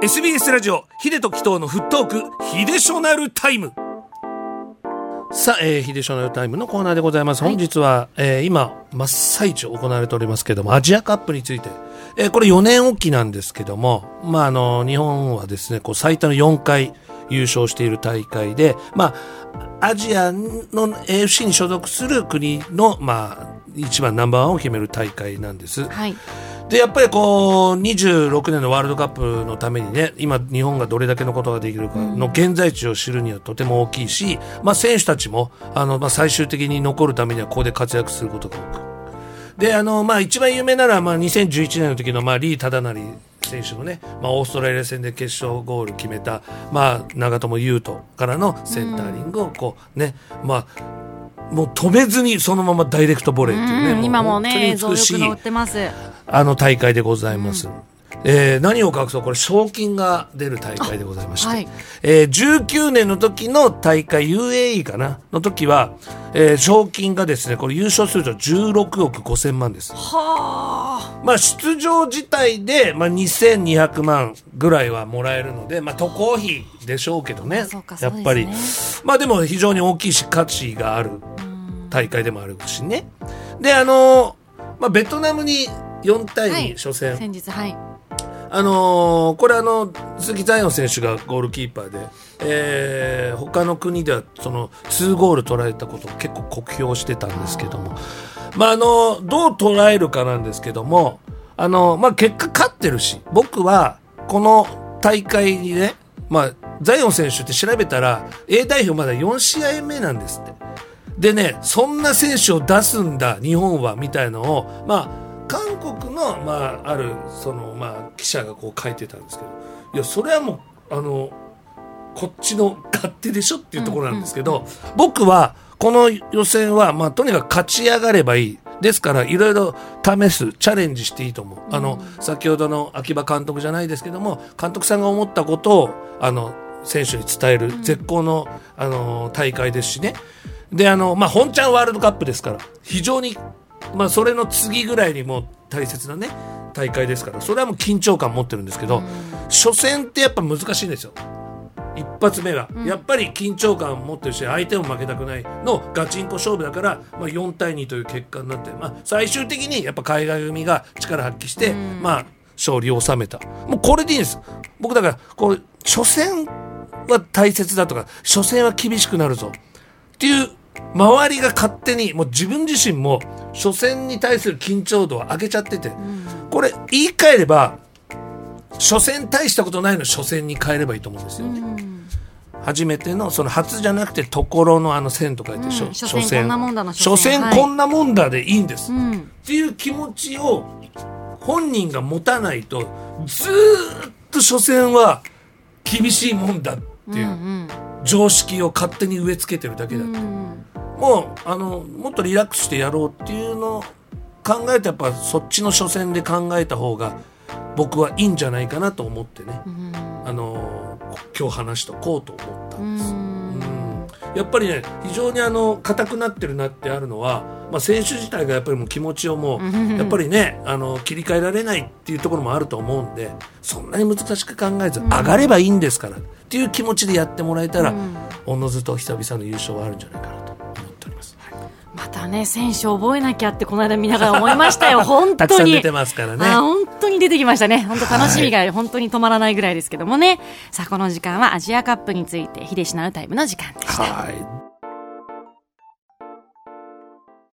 SBS ラジオヒデとキトーのフットークヒデショナルタイムさあ、えー、ヒデショナルタイムのコーナーでございます。本日は、えー今、真っ最中行われておりますけども、アジアカップについて、えーこれ4年おきなんですけども、まあ、あの、日本はですね、こう、最多の4回優勝している大会で、まあ、アジアの AFC に所属する国の、まあ、一番ナンバーワンを決める大会なんです。はい。でやっぱりこう26年のワールドカップのためにね今、日本がどれだけのことができるかの現在地を知るにはとても大きいし、まあ、選手たちもあの、まあ、最終的に残るためにはここで活躍することが多く。であの、まあ、一番有名なら、まあ、2011年の時の、まあ、リー・忠成選手のね、まあ、オーストラリア戦で決勝ゴール決めた、まあ、長友佑都からのセンターリングをこう、ねまあもう止めずにそのままダイレクトボレーっていうね、うん、今もね、映像よく載ってます。あの大会でございます。えー何を隠そう。これ賞金が出る大会でございまして、はい。えー19年の時の大会 UAE かな？の時は、えー賞金がですねこれ優勝すると16億5千万です。はまあ出場自体で、まあ、2200万ぐらいはもらえるので、まあ、渡航費でしょうけどね。やっぱり、そうですまあでも非常に大きいし価値がある大会でもあるしね。であのまあ、ベトナムに4対2、はい初戦先日、はい。あのーこれあの鈴木彩音選手がゴールキーパーで、えー他の国ではその2ゴール取られたことを結構酷評してたんですけども、まああのどう捉えるかなんですけども、あのまあ、結果勝ってるし僕はこの大会にね、まあ、ザイオン選手って調べたら A 代表まだ4試合目なんですって。でね、そんな選手を出すんだ、日本は、みたいのを、まあ、韓国の、まあ、ある、その、まあ、記者がこう書いてたんですけど、いや、それはもう、あの、こっちの勝手でしょっていうところなんですけど、僕は、この予選は、まあ、とにかく勝ち上がればいい。ですから、いろいろ試す、チャレンジしていいと思う。あの、先ほどの秋葉監督じゃないですけども、監督さんが思ったことを、あの、選手に伝える絶好の、あの、大会ですしね。で、あの、まあ、本ちゃんワールドカップですから、非常に、まあ、それの次ぐらいにもう大切なね、大会ですから、それはもう緊張感持ってるんですけど、初戦ってやっぱ難しいんですよ。一発目が、やっぱり緊張感を持ってるし相手も負けたくないのガチンコ勝負だから、まあ、4対2という結果になって、まあ、最終的にやっぱ海外組が力発揮して、まあ、勝利を収めた。もうこれでいいんです。僕だからこう初戦は大切だとか初戦は厳しくなるぞ。っていう周りが勝手にもう自分自身も初戦に対する緊張度を上げちゃってて、これ言い換えれば初戦大したことないの初戦に変えればいいと思うんですよね。初めてのその初じゃなくてところのあの線と書いて、うん初初戦こんなもんだの初戦こんなもんだでいいんです、っうん。ていう気持ちを本人が持たないとずーっと初戦は厳しいもんだっていううん常識を勝手に植え付けてるだけだ、うん。うん。もうあのもっとリラックスしてやろうっていうのを考えてやっぱそっちの初戦で考えた方が僕はいいんじゃないかなと思ってね、うん。あの今日話しとこうと思ったんです。うん。うん。やっぱりね非常にあの硬くなってるなってあるのは、まあ、選手自体がやっぱりもう気持ちをもうやっぱりねあの切り替えられないっていうところもあると思うんでそんなに難しく考えず上がればいいんですからっていう気持ちでやってもらえたら、おのずと久々の優勝はあるんじゃないかなたね、選手覚えなきゃってこの間見ながら思いましたよ。本当に。たくさん出てますからね。あ本当に出てきましたね。本当楽しみが本当に止まらないぐらいですけどもね。さあ、この時間はアジアカップについて、秀しなるタイムの時間でした。はい